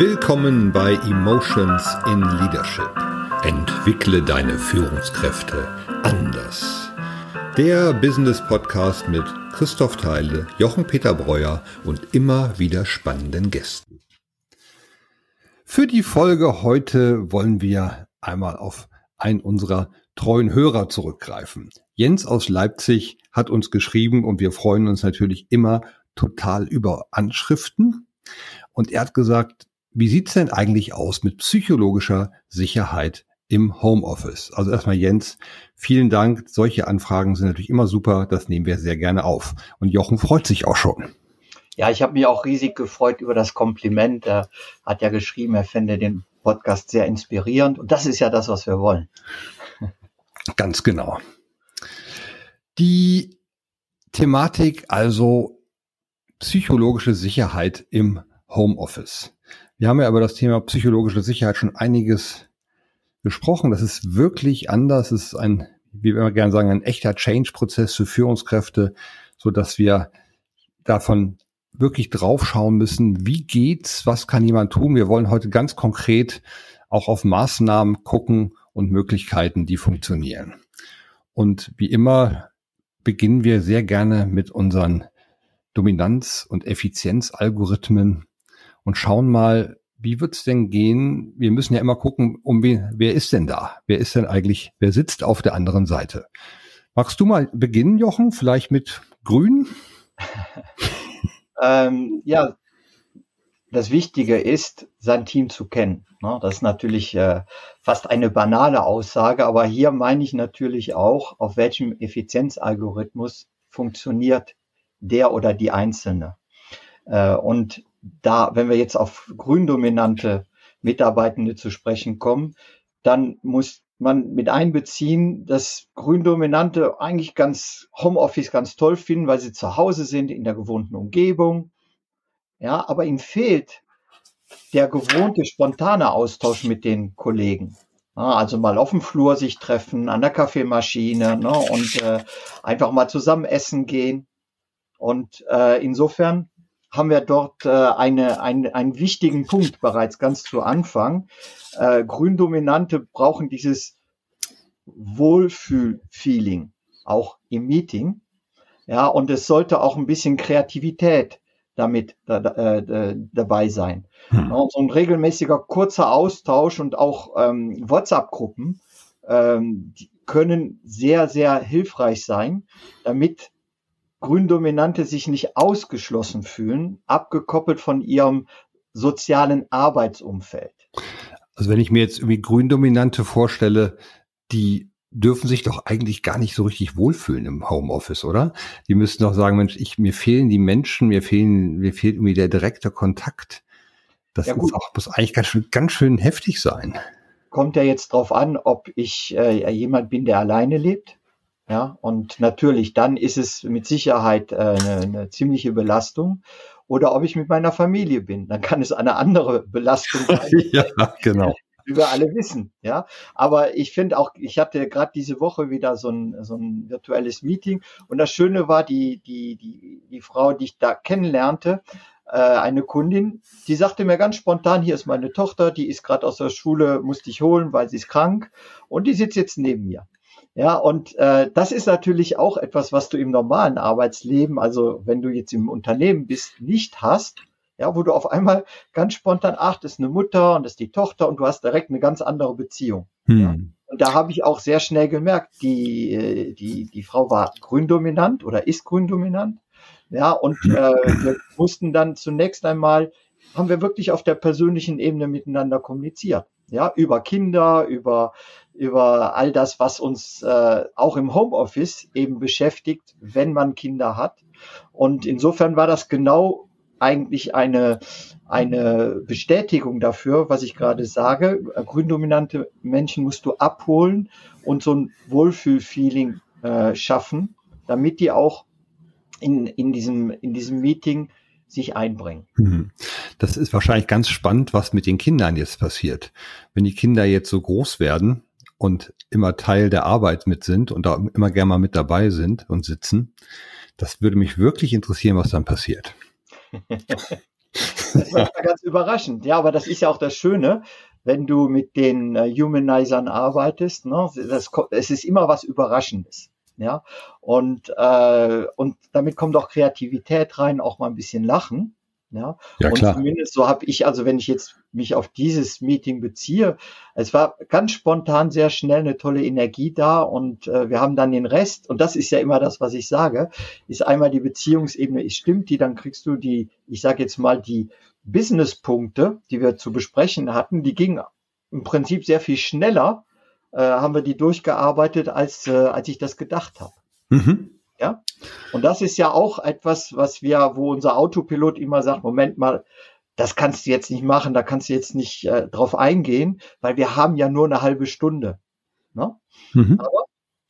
Willkommen bei Emotions in Leadership. Entwickle deine Führungskräfte anders. Der Business Podcast mit Christoph Theile, Jochen Peter Breuer und immer wieder spannenden Gästen. Für die Folge heute wollen wir einmal auf einen unserer treuen Hörer zurückgreifen. Jens aus Leipzig hat uns geschrieben und wir freuen uns natürlich immer total über Anschriften. Und er hat gesagt, wie sieht's denn eigentlich aus mit psychologischer Sicherheit im Homeoffice? Also erstmal Jens, vielen Dank. Solche Anfragen sind natürlich immer super. Das nehmen wir sehr gerne auf. Und Jochen freut sich auch schon. Ja, ich habe mich auch riesig gefreut über das Kompliment. Er hat ja geschrieben, er fände den Podcast sehr inspirierend. Und das ist ja das, was wir wollen. Ganz genau. Die Thematik also psychologische Sicherheit im Homeoffice. Wir haben ja über das Thema psychologische Sicherheit schon einiges gesprochen. Das ist wirklich anders. Es ist ein, wie wir immer gerne sagen, ein echter Change-Prozess für Führungskräfte, so dass wir davon wirklich draufschauen müssen, wie geht's, was kann jemand tun. Wir wollen heute ganz konkret auch auf Maßnahmen gucken und Möglichkeiten, die funktionieren. Und wie immer beginnen wir sehr gerne mit unseren Dominanz- und Effizienzalgorithmen und schauen mal, wie wird's denn gehen? Wir müssen ja immer gucken, um wen, wer ist denn da? Wer ist denn eigentlich, wer sitzt auf der anderen Seite? Magst du mal beginnen, Jochen? Vielleicht mit Grün? ähm, ja, das Wichtige ist, sein Team zu kennen. Ne? Das ist natürlich äh, fast eine banale Aussage, aber hier meine ich natürlich auch, auf welchem Effizienzalgorithmus funktioniert der oder die Einzelne. Äh, und da, wenn wir jetzt auf gründominante Mitarbeitende zu sprechen kommen, dann muss man mit einbeziehen, dass Gründominante eigentlich ganz Homeoffice ganz toll finden, weil sie zu Hause sind, in der gewohnten Umgebung. Ja, aber ihnen fehlt der gewohnte spontane Austausch mit den Kollegen. Also mal auf dem Flur sich treffen, an der Kaffeemaschine ne, und äh, einfach mal zusammen essen gehen. Und äh, insofern haben wir dort äh, eine, ein, einen wichtigen Punkt bereits ganz zu Anfang. Äh, Gründominante brauchen dieses Wohlfühl-Feeling auch im Meeting. Ja, und es sollte auch ein bisschen Kreativität damit da, äh, dabei sein. Hm. Ja, so ein regelmäßiger kurzer Austausch und auch ähm, WhatsApp-Gruppen ähm, können sehr, sehr hilfreich sein, damit Gründominante sich nicht ausgeschlossen fühlen, abgekoppelt von ihrem sozialen Arbeitsumfeld. Also wenn ich mir jetzt irgendwie Gründominante vorstelle, die dürfen sich doch eigentlich gar nicht so richtig wohlfühlen im Homeoffice, oder? Die müssten doch sagen, Mensch, ich, mir fehlen die Menschen, mir fehlen, mir fehlt irgendwie der direkte Kontakt. Das ja, muss, auch, muss eigentlich ganz schön, ganz schön heftig sein. Kommt ja jetzt drauf an, ob ich äh, jemand bin, der alleine lebt ja, und natürlich, dann ist es mit Sicherheit äh, eine, eine ziemliche Belastung. Oder ob ich mit meiner Familie bin, dann kann es eine andere Belastung sein. ja, genau. Wie wir alle wissen, ja. Aber ich finde auch, ich hatte gerade diese Woche wieder so ein, so ein virtuelles Meeting und das Schöne war, die, die, die, die Frau, die ich da kennenlernte, äh, eine Kundin, die sagte mir ganz spontan, hier ist meine Tochter, die ist gerade aus der Schule, musste ich holen, weil sie ist krank und die sitzt jetzt neben mir. Ja, und äh, das ist natürlich auch etwas, was du im normalen Arbeitsleben, also wenn du jetzt im Unternehmen bist, nicht hast. Ja, wo du auf einmal ganz spontan, ach, das ist eine Mutter und das ist die Tochter und du hast direkt eine ganz andere Beziehung. Hm. Ja. Und da habe ich auch sehr schnell gemerkt, die, äh, die, die Frau war gründominant oder ist gründominant. Ja, und äh, wir mussten dann zunächst einmal, haben wir wirklich auf der persönlichen Ebene miteinander kommuniziert. Ja, über Kinder, über über all das, was uns äh, auch im Homeoffice eben beschäftigt, wenn man Kinder hat. Und insofern war das genau eigentlich eine, eine Bestätigung dafür, was ich gerade sage. Gründominante Menschen musst du abholen und so ein Wohlfühlfeeling äh, schaffen, damit die auch in, in, diesem, in diesem Meeting sich einbringen. Mhm. Das ist wahrscheinlich ganz spannend, was mit den Kindern jetzt passiert. Wenn die Kinder jetzt so groß werden, und immer Teil der Arbeit mit sind und da immer gerne mal mit dabei sind und sitzen. Das würde mich wirklich interessieren, was dann passiert. Das war ganz überraschend. Ja, aber das ist ja auch das Schöne, wenn du mit den äh, Humanizern arbeitest. Ne? Das, es ist immer was Überraschendes. Ja, und, äh, und damit kommt auch Kreativität rein, auch mal ein bisschen Lachen. Ja, ja und klar. zumindest so habe ich, also wenn ich jetzt mich auf dieses Meeting beziehe, es war ganz spontan sehr schnell eine tolle Energie da und äh, wir haben dann den Rest, und das ist ja immer das, was ich sage, ist einmal die Beziehungsebene, ist stimmt die, dann kriegst du die, ich sage jetzt mal, die Businesspunkte, die wir zu besprechen hatten, die gingen im Prinzip sehr viel schneller, äh, haben wir die durchgearbeitet, als, äh, als ich das gedacht habe. Mhm. Ja. Und das ist ja auch etwas, was wir, wo unser Autopilot immer sagt, Moment mal, das kannst du jetzt nicht machen, da kannst du jetzt nicht äh, drauf eingehen, weil wir haben ja nur eine halbe Stunde. Ne? Mhm. Aber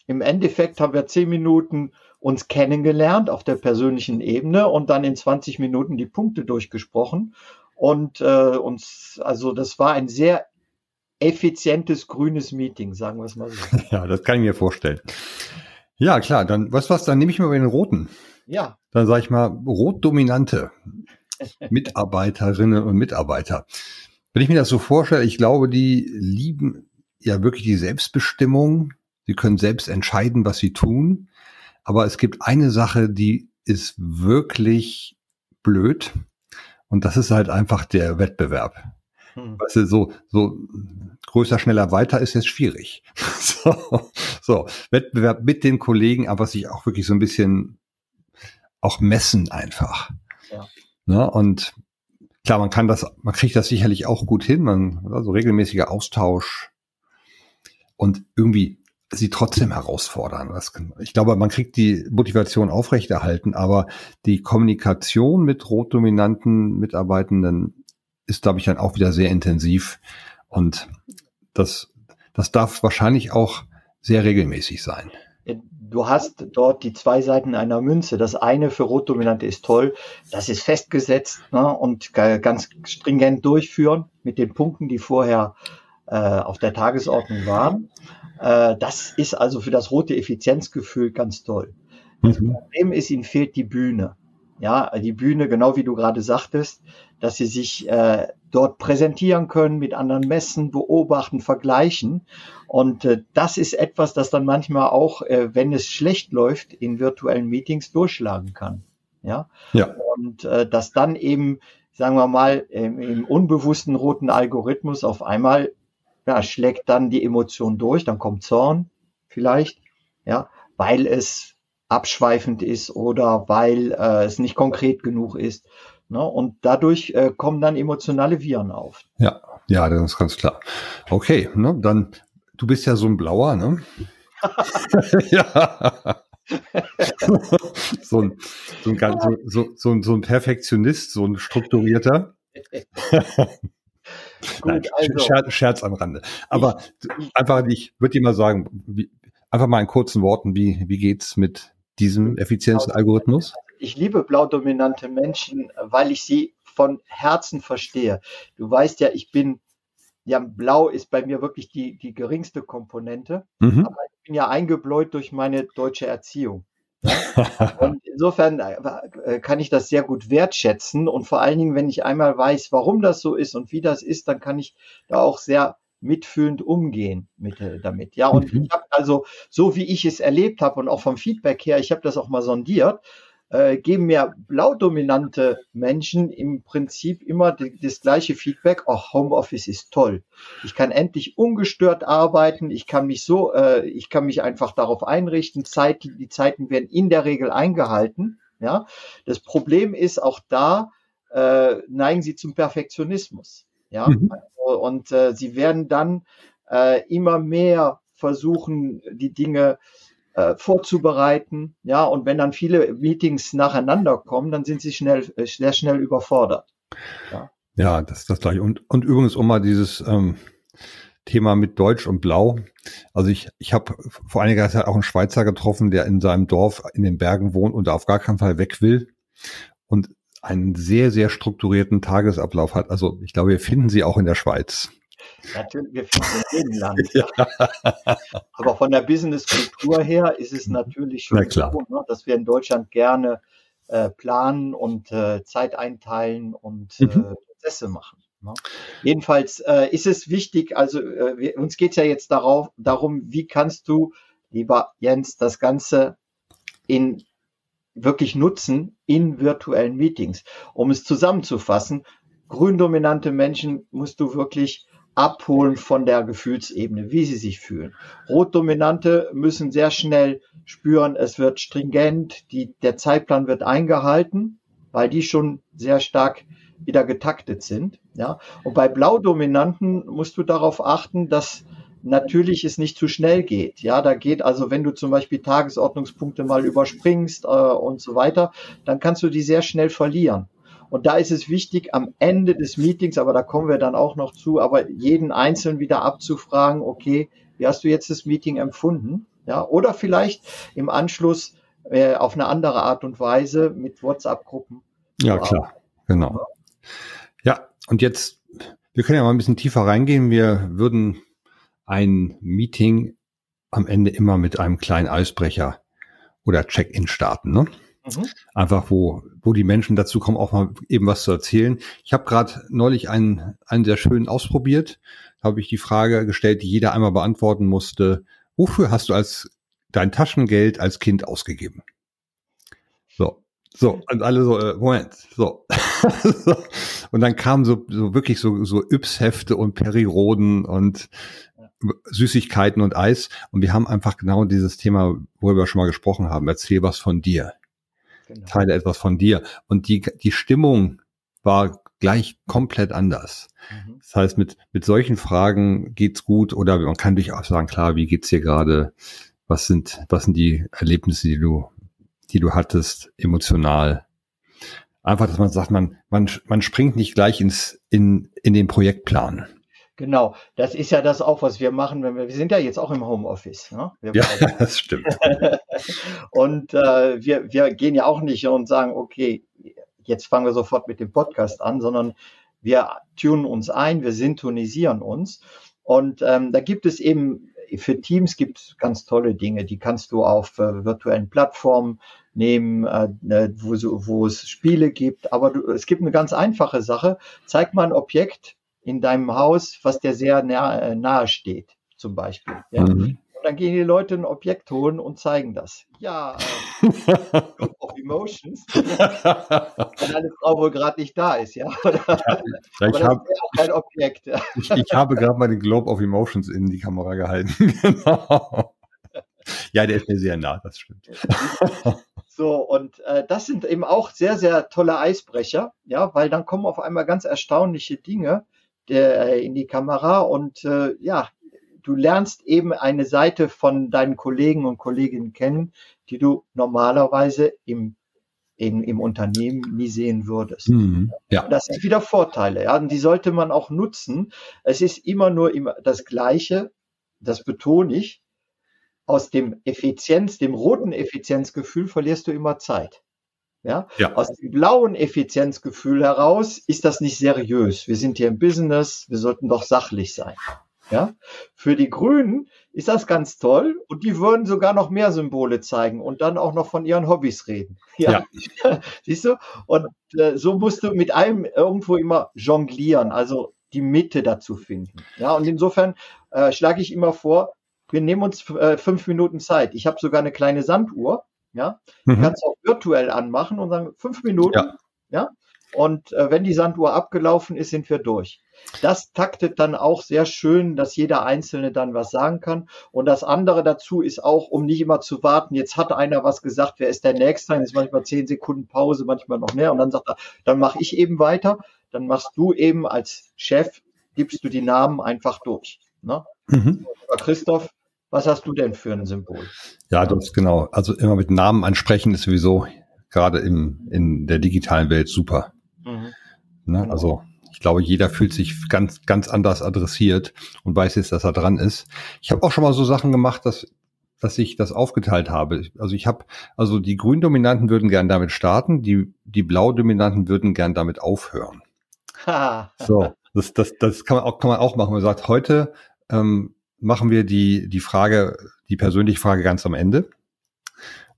im Endeffekt haben wir zehn Minuten uns kennengelernt auf der persönlichen Ebene und dann in 20 Minuten die Punkte durchgesprochen. Und äh, uns, also das war ein sehr effizientes grünes Meeting, sagen wir es mal so. Ja, das kann ich mir vorstellen. Ja, klar, dann, was was, dann nehme ich mal den roten. Ja. Dann sage ich mal, rotdominante Mitarbeiterinnen und Mitarbeiter. Wenn ich mir das so vorstelle, ich glaube, die lieben ja wirklich die Selbstbestimmung. Sie können selbst entscheiden, was sie tun. Aber es gibt eine Sache, die ist wirklich blöd. Und das ist halt einfach der Wettbewerb. Hm. Weißt du, so, so größer, schneller, weiter ist jetzt schwierig. so, so, Wettbewerb mit den Kollegen, aber sich auch wirklich so ein bisschen auch messen einfach. Ja. Ne? Und klar, man kann das, man kriegt das sicherlich auch gut hin, man, also regelmäßiger Austausch und irgendwie sie trotzdem herausfordern. Das, ich glaube, man kriegt die Motivation aufrechterhalten, aber die Kommunikation mit rotdominanten Mitarbeitenden ist, glaube ich, dann auch wieder sehr intensiv und das, das darf wahrscheinlich auch sehr regelmäßig sein. Du hast dort die zwei Seiten einer Münze. Das eine für Rotdominante ist toll, das ist festgesetzt ne, und ganz stringent durchführen mit den Punkten, die vorher äh, auf der Tagesordnung waren. Äh, das ist also für das rote Effizienzgefühl ganz toll. Das mhm. Problem ist, ihnen fehlt die Bühne. Ja, die Bühne, genau wie du gerade sagtest, dass sie sich äh, dort präsentieren können, mit anderen messen, beobachten, vergleichen. Und äh, das ist etwas, das dann manchmal auch, äh, wenn es schlecht läuft, in virtuellen Meetings durchschlagen kann. Ja. ja. Und äh, dass dann eben, sagen wir mal, im, im unbewussten roten Algorithmus auf einmal ja, schlägt dann die Emotion durch, dann kommt Zorn vielleicht, ja, weil es abschweifend ist oder weil äh, es nicht konkret genug ist. Ne? Und dadurch äh, kommen dann emotionale Viren auf. Ja, ja, das ist ganz klar. Okay, ne, dann, du bist ja so ein Blauer, ne? ja. so, ein, so, ein, so, so, so ein Perfektionist, so ein strukturierter. Gut, Nein, also. Scherz, Scherz am Rande. Aber ich, einfach, ich würde dir mal sagen, wie, einfach mal in kurzen Worten, wie, wie geht's mit diesem Effizienzalgorithmus? Ich liebe blaudominante Menschen, weil ich sie von Herzen verstehe. Du weißt ja, ich bin, ja, blau ist bei mir wirklich die, die geringste Komponente. Mhm. Aber ich bin ja eingebläut durch meine deutsche Erziehung. Und insofern äh, kann ich das sehr gut wertschätzen und vor allen Dingen, wenn ich einmal weiß, warum das so ist und wie das ist, dann kann ich da auch sehr mitfühlend umgehen mit, äh, damit. Ja, und mhm. ich habe also, so wie ich es erlebt habe und auch vom Feedback her, ich habe das auch mal sondiert, äh, geben mir blaudominante Menschen im Prinzip immer die, das gleiche Feedback, auch Homeoffice ist toll. Ich kann endlich ungestört arbeiten, ich kann mich so, äh, ich kann mich einfach darauf einrichten, Zeit, die Zeiten werden in der Regel eingehalten. Ja, das Problem ist auch da, äh, neigen sie zum Perfektionismus. Ja, mhm. Und äh, sie werden dann äh, immer mehr versuchen, die Dinge äh, vorzubereiten. Ja, und wenn dann viele Meetings nacheinander kommen, dann sind sie schnell, äh, sehr schnell überfordert. Ja, ja das ist das gleiche. Und, und übrigens um mal dieses ähm, Thema mit Deutsch und Blau. Also ich, ich habe vor einiger Zeit auch einen Schweizer getroffen, der in seinem Dorf in den Bergen wohnt und auf gar keinen Fall weg will. Und einen sehr, sehr strukturierten Tagesablauf hat. Also ich glaube, wir finden sie auch in der Schweiz. Natürlich, wir finden in jedem Land. ja. Aber von der Businesskultur her ist es natürlich schon so, ne, dass wir in Deutschland gerne äh, planen und äh, Zeit einteilen und äh, mhm. Prozesse machen. Ne? Jedenfalls ist es wichtig, also wir, uns geht es ja jetzt darauf, darum, wie kannst du, lieber Jens, das Ganze in wirklich nutzen in virtuellen Meetings. Um es zusammenzufassen, gründominante Menschen musst du wirklich abholen von der Gefühlsebene, wie sie sich fühlen. Rotdominante müssen sehr schnell spüren, es wird stringent, die, der Zeitplan wird eingehalten, weil die schon sehr stark wieder getaktet sind. Ja? Und bei Blaudominanten musst du darauf achten, dass natürlich es nicht zu schnell geht. Ja, da geht also, wenn du zum Beispiel Tagesordnungspunkte mal überspringst äh, und so weiter, dann kannst du die sehr schnell verlieren. Und da ist es wichtig, am Ende des Meetings, aber da kommen wir dann auch noch zu, aber jeden Einzelnen wieder abzufragen, okay, wie hast du jetzt das Meeting empfunden? Ja, oder vielleicht im Anschluss äh, auf eine andere Art und Weise mit WhatsApp-Gruppen. Ja, klar, genau. Ja, und jetzt, wir können ja mal ein bisschen tiefer reingehen. Wir würden ein Meeting am Ende immer mit einem kleinen Eisbrecher oder Check-in starten. Ne? Mhm. Einfach, wo, wo die Menschen dazu kommen, auch mal eben was zu erzählen. Ich habe gerade neulich einen, einen sehr schönen ausprobiert. Da habe ich die Frage gestellt, die jeder einmal beantworten musste. Wofür hast du als dein Taschengeld als Kind ausgegeben? So, so, und alle so, äh, Moment, so. Und dann kamen so, so wirklich so, so Yps-Hefte und Periroden und Süßigkeiten und Eis. Und wir haben einfach genau dieses Thema, worüber wir schon mal gesprochen haben. Erzähl was von dir genau. teile etwas von dir. Und die, die Stimmung war gleich komplett anders. Mhm. Das heißt, mit, mit solchen Fragen geht's gut oder man kann durchaus sagen, klar, wie geht's dir gerade? Was sind, was sind die Erlebnisse, die du, die du hattest, emotional? Einfach, dass man sagt, man, man, man springt nicht gleich ins, in, in den Projektplan. Genau, das ist ja das auch, was wir machen, wenn wir, wir sind ja jetzt auch im Homeoffice. Ne? ja, das stimmt. und äh, wir, wir gehen ja auch nicht und sagen, okay, jetzt fangen wir sofort mit dem Podcast an, sondern wir tunen uns ein, wir synchronisieren uns. Und ähm, da gibt es eben, für Teams gibt es ganz tolle Dinge, die kannst du auf äh, virtuellen Plattformen nehmen, äh, ne, wo, wo es Spiele gibt. Aber du, es gibt eine ganz einfache Sache. Zeig mal ein Objekt, in deinem Haus, was dir sehr nahe, äh, nahe steht, zum Beispiel. Ja? Mhm. Und dann gehen die Leute ein Objekt holen und zeigen das. Ja, äh, of Emotions. Wenn eine Frau wohl gerade nicht da ist, ja. Oder, ja ich, hab, Objekt. ich, ich habe gerade mal den Globe of Emotions in die Kamera gehalten. genau. Ja, der ist mir sehr nah, das stimmt. So, und äh, das sind eben auch sehr, sehr tolle Eisbrecher, ja, weil dann kommen auf einmal ganz erstaunliche Dinge, äh, in die Kamera und äh, ja, du lernst eben eine Seite von deinen Kollegen und Kolleginnen kennen, die du normalerweise im in, im Unternehmen nie sehen würdest. Mhm, ja. Das sind wieder Vorteile, ja, und die sollte man auch nutzen. Es ist immer nur immer das Gleiche, das betone ich. Aus dem Effizienz, dem roten Effizienzgefühl verlierst du immer Zeit. Ja? ja? Aus dem blauen Effizienzgefühl heraus ist das nicht seriös. Wir sind hier im Business, wir sollten doch sachlich sein. Ja? Für die Grünen ist das ganz toll und die würden sogar noch mehr Symbole zeigen und dann auch noch von ihren Hobbys reden. Ja. ja. Siehst du? Und äh, so musst du mit allem irgendwo immer jonglieren, also die Mitte dazu finden. Ja, und insofern äh, schlage ich immer vor, wir nehmen uns äh, fünf Minuten Zeit. Ich habe sogar eine kleine Sanduhr ja, mhm. kannst auch virtuell anmachen und sagen fünf Minuten. Ja. ja? Und äh, wenn die Sanduhr abgelaufen ist, sind wir durch. Das taktet dann auch sehr schön, dass jeder Einzelne dann was sagen kann. Und das andere dazu ist auch, um nicht immer zu warten, jetzt hat einer was gesagt, wer ist der Nächste? Dann ist manchmal zehn Sekunden Pause, manchmal noch mehr. Und dann sagt er, dann mache ich eben weiter. Dann machst du eben als Chef, gibst du die Namen einfach durch. Ne? Mhm. Christoph, was hast du denn für ein Symbol? Ja, das ist genau. Also immer mit Namen ansprechen ist sowieso gerade im, in der digitalen Welt super. Mhm. Ne? Genau. Also ich glaube, jeder fühlt sich ganz, ganz anders adressiert und weiß jetzt, dass er dran ist. Ich habe auch schon mal so Sachen gemacht, dass, dass ich das aufgeteilt habe. Also ich habe, also die Gründominanten würden gern damit starten, die, die Blaudominanten würden gern damit aufhören. so, das, das, das kann man auch, kann man auch machen. Man sagt, heute ähm, machen wir die, die Frage, die persönliche Frage ganz am Ende.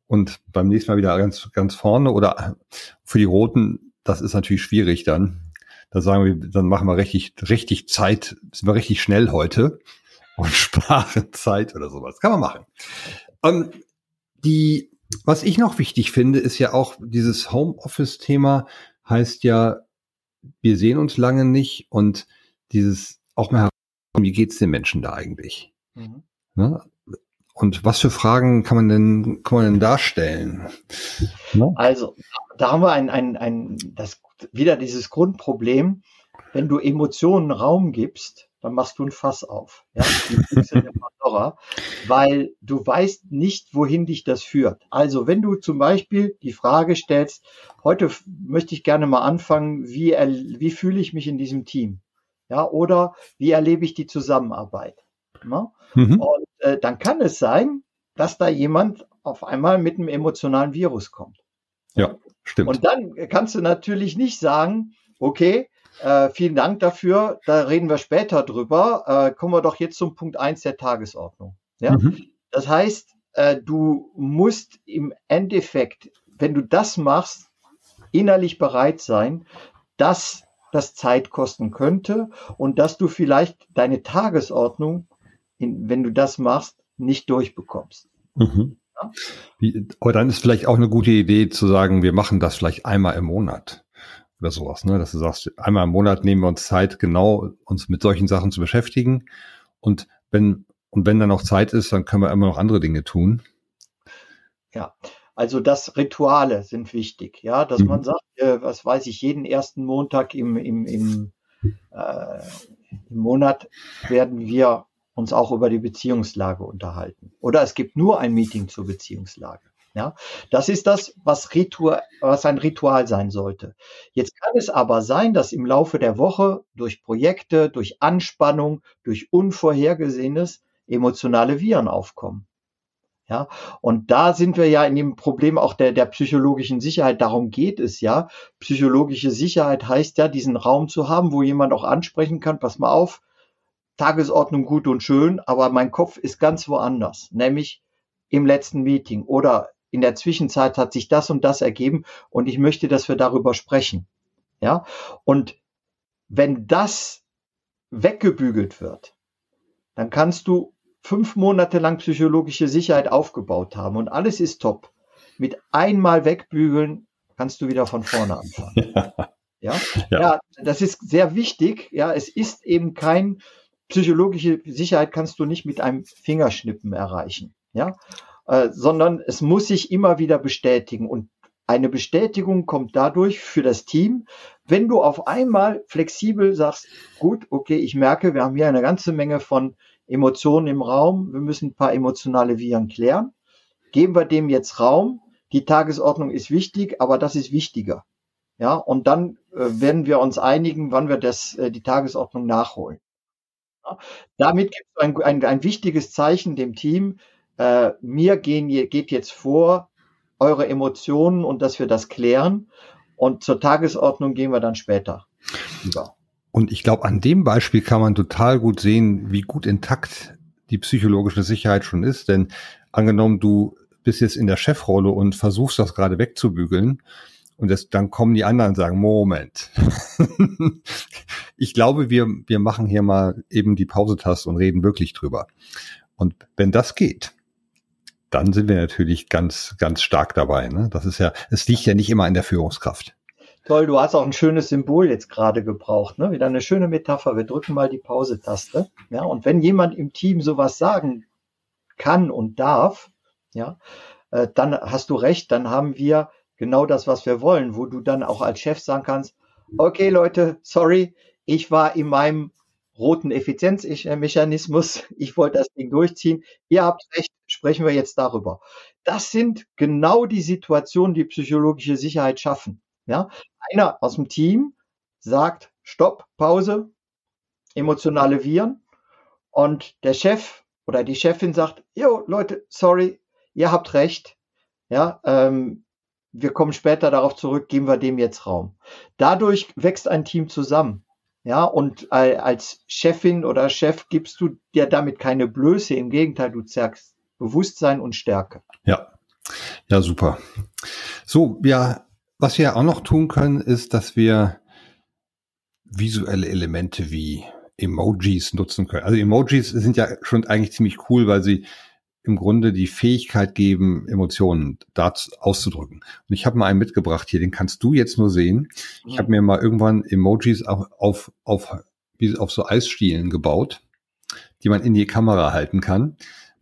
und beim nächsten Mal wieder ganz, ganz vorne oder für die Roten, das ist natürlich schwierig dann. Da sagen wir, dann machen wir richtig, richtig Zeit, sind wir richtig schnell heute und sparen Zeit oder sowas. Kann man machen. Ähm, die, was ich noch wichtig finde, ist ja auch dieses Homeoffice-Thema heißt ja, wir sehen uns lange nicht und dieses auch mal wie geht's den Menschen da eigentlich? Mhm. Ne? Und was für Fragen kann man denn, kann man denn darstellen? Ne? Also, da haben wir ein, ein, ein, das, wieder dieses Grundproblem. Wenn du Emotionen Raum gibst, dann machst du ein Fass auf. Ja? Pandora, weil du weißt nicht, wohin dich das führt. Also, wenn du zum Beispiel die Frage stellst, heute möchte ich gerne mal anfangen, wie, wie fühle ich mich in diesem Team? Ja, oder wie erlebe ich die Zusammenarbeit? Ne? Mhm. Und äh, dann kann es sein, dass da jemand auf einmal mit einem emotionalen Virus kommt. Ja, stimmt. Und dann kannst du natürlich nicht sagen, okay, äh, vielen Dank dafür, da reden wir später drüber. Äh, kommen wir doch jetzt zum Punkt eins der Tagesordnung. Ja? Mhm. Das heißt, äh, du musst im Endeffekt, wenn du das machst, innerlich bereit sein, dass das Zeit kosten könnte und dass du vielleicht deine Tagesordnung wenn du das machst, nicht durchbekommst. Mhm. Ja? Wie, aber dann ist vielleicht auch eine gute Idee zu sagen, wir machen das vielleicht einmal im Monat oder sowas, ne? Dass du sagst, einmal im Monat nehmen wir uns Zeit, genau uns mit solchen Sachen zu beschäftigen. Und wenn, und wenn dann noch Zeit ist, dann können wir immer noch andere Dinge tun. Ja, also das Rituale sind wichtig, ja, dass mhm. man sagt, äh, was weiß ich, jeden ersten Montag im, im, im, äh, im Monat werden wir uns auch über die Beziehungslage unterhalten. Oder es gibt nur ein Meeting zur Beziehungslage. Ja, das ist das, was, Ritual, was ein Ritual sein sollte. Jetzt kann es aber sein, dass im Laufe der Woche durch Projekte, durch Anspannung, durch Unvorhergesehenes emotionale Viren aufkommen. Ja, und da sind wir ja in dem Problem auch der, der psychologischen Sicherheit. Darum geht es ja. Psychologische Sicherheit heißt ja, diesen Raum zu haben, wo jemand auch ansprechen kann, pass mal auf, Tagesordnung gut und schön, aber mein Kopf ist ganz woanders, nämlich im letzten Meeting oder in der Zwischenzeit hat sich das und das ergeben und ich möchte, dass wir darüber sprechen. Ja, und wenn das weggebügelt wird, dann kannst du fünf Monate lang psychologische Sicherheit aufgebaut haben und alles ist top. Mit einmal wegbügeln kannst du wieder von vorne anfangen. Ja. Ja? ja. ja, das ist sehr wichtig. Ja, es ist eben kein psychologische Sicherheit kannst du nicht mit einem Fingerschnippen erreichen, ja, äh, sondern es muss sich immer wieder bestätigen und eine Bestätigung kommt dadurch für das Team, wenn du auf einmal flexibel sagst, gut, okay, ich merke, wir haben hier eine ganze Menge von Emotionen im Raum, wir müssen ein paar emotionale Viren klären, geben wir dem jetzt Raum, die Tagesordnung ist wichtig, aber das ist wichtiger. Ja, und dann äh, werden wir uns einigen, wann wir das, äh, die Tagesordnung nachholen. Damit gibt es ein, ein, ein, wichtiges Zeichen dem Team. Äh, mir gehen, geht jetzt vor eure Emotionen und dass wir das klären. Und zur Tagesordnung gehen wir dann später über. Und ich glaube, an dem Beispiel kann man total gut sehen, wie gut intakt die psychologische Sicherheit schon ist. Denn angenommen, du bist jetzt in der Chefrolle und versuchst das gerade wegzubügeln und das, dann kommen die anderen und sagen, Moment. ich glaube, wir, wir machen hier mal eben die Pausetaste und reden wirklich drüber. Und wenn das geht, dann sind wir natürlich ganz, ganz stark dabei. Ne? Das ist ja, es liegt ja nicht immer in der Führungskraft. Toll, du hast auch ein schönes Symbol jetzt gerade gebraucht, ne? Wieder eine schöne Metapher. Wir drücken mal die Pause-Taste. Ja, und wenn jemand im Team sowas sagen kann und darf, ja, äh, dann hast du recht, dann haben wir genau das, was wir wollen, wo du dann auch als Chef sagen kannst, okay Leute, sorry, ich war in meinem roten Effizienzmechanismus, ich wollte das Ding durchziehen, ihr habt recht, sprechen wir jetzt darüber. Das sind genau die Situationen, die psychologische Sicherheit schaffen. Ja, einer aus dem Team sagt, Stopp, Pause, emotionale Viren und der Chef oder die Chefin sagt, jo Leute, sorry, ihr habt recht, ja, ähm, wir kommen später darauf zurück, geben wir dem jetzt Raum. Dadurch wächst ein Team zusammen. Ja, und als Chefin oder Chef gibst du dir damit keine Blöße. Im Gegenteil, du zeigst Bewusstsein und Stärke. Ja. Ja, super. So, ja, was wir auch noch tun können, ist, dass wir visuelle Elemente wie Emojis nutzen können. Also Emojis sind ja schon eigentlich ziemlich cool, weil sie im Grunde die Fähigkeit geben, Emotionen dazu auszudrücken. Und ich habe mal einen mitgebracht hier, den kannst du jetzt nur sehen. Ich habe mir mal irgendwann Emojis auf, auf, auf, wie auf so Eisstielen gebaut, die man in die Kamera halten kann.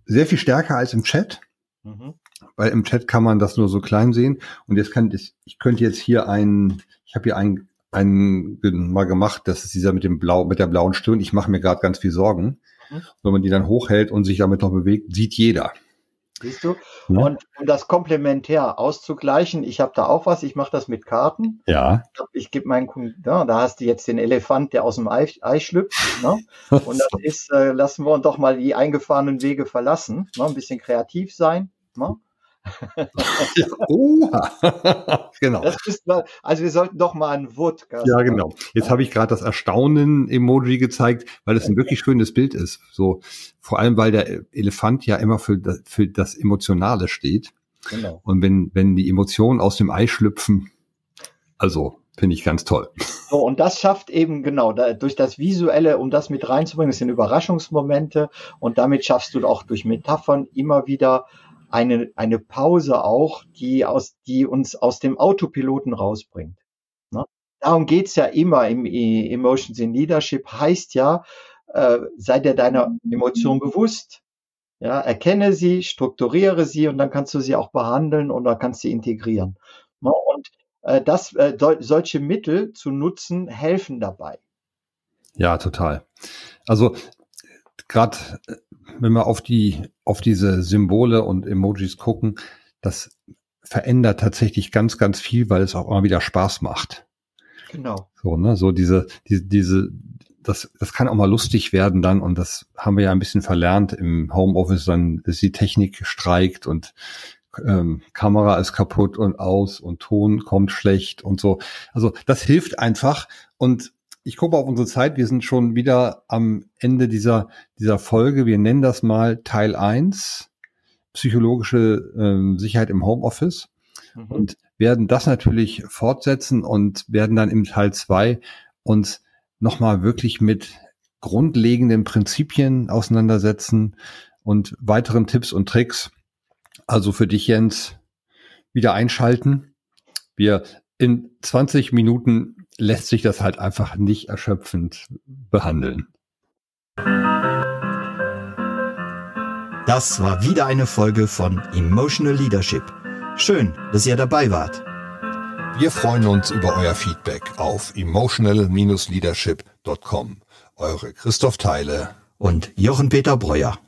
Sehr viel stärker als im Chat. Mhm. Weil im Chat kann man das nur so klein sehen. Und jetzt kann ich, ich könnte jetzt hier einen, ich habe hier einen, einen mal gemacht, das ist dieser mit dem blau, mit der blauen Stirn. Ich mache mir gerade ganz viel Sorgen. Mhm. Wenn man die dann hochhält und sich damit noch bewegt, sieht jeder. Siehst du? Ja. Und um das komplementär auszugleichen, ich habe da auch was, ich mache das mit Karten. Ja. Ich, ich gebe meinen Kunden, ja, da hast du jetzt den Elefant, der aus dem Ei, Ei schlüpft. Ne? Und das ist, äh, lassen wir uns doch mal die eingefahrenen Wege verlassen, ne? ein bisschen kreativ sein. Ne? Oha. genau. Ist, also wir sollten doch mal ein Wodcast. Ja, genau. Jetzt habe ich gerade das Erstaunen-Emoji gezeigt, weil es ein wirklich schönes Bild ist. So, vor allem, weil der Elefant ja immer für das, für das Emotionale steht. Genau. Und wenn, wenn die Emotionen aus dem Ei schlüpfen, also finde ich ganz toll. So, und das schafft eben genau da, durch das Visuelle, um das mit reinzubringen, das sind Überraschungsmomente und damit schaffst du auch durch Metaphern immer wieder eine, eine Pause auch, die, aus, die uns aus dem Autopiloten rausbringt. Ne? Darum geht's ja immer im Emotions in Leadership, heißt ja, äh, sei dir deiner Emotion bewusst. Ja, erkenne sie, strukturiere sie und dann kannst du sie auch behandeln oder kannst sie integrieren. Ne? Und äh, das, äh, solche Mittel zu nutzen, helfen dabei. Ja, total. Also gerade wenn wir auf die, auf diese Symbole und Emojis gucken, das verändert tatsächlich ganz, ganz viel, weil es auch immer wieder Spaß macht. Genau. So, ne, so diese, diese, diese, das, das kann auch mal lustig werden dann und das haben wir ja ein bisschen verlernt im Homeoffice, dann ist die Technik streikt und ähm, Kamera ist kaputt und aus und Ton kommt schlecht und so. Also das hilft einfach und ich gucke auf unsere Zeit. Wir sind schon wieder am Ende dieser, dieser Folge. Wir nennen das mal Teil 1, psychologische ähm, Sicherheit im Homeoffice. Mhm. Und werden das natürlich fortsetzen und werden dann im Teil 2 uns nochmal wirklich mit grundlegenden Prinzipien auseinandersetzen und weiteren Tipps und Tricks. Also für dich, Jens, wieder einschalten. Wir in 20 Minuten lässt sich das halt einfach nicht erschöpfend behandeln. Das war wieder eine Folge von Emotional Leadership. Schön, dass ihr dabei wart. Wir freuen uns über euer Feedback auf emotional-leadership.com. Eure Christoph Teile und Jochen Peter Breuer.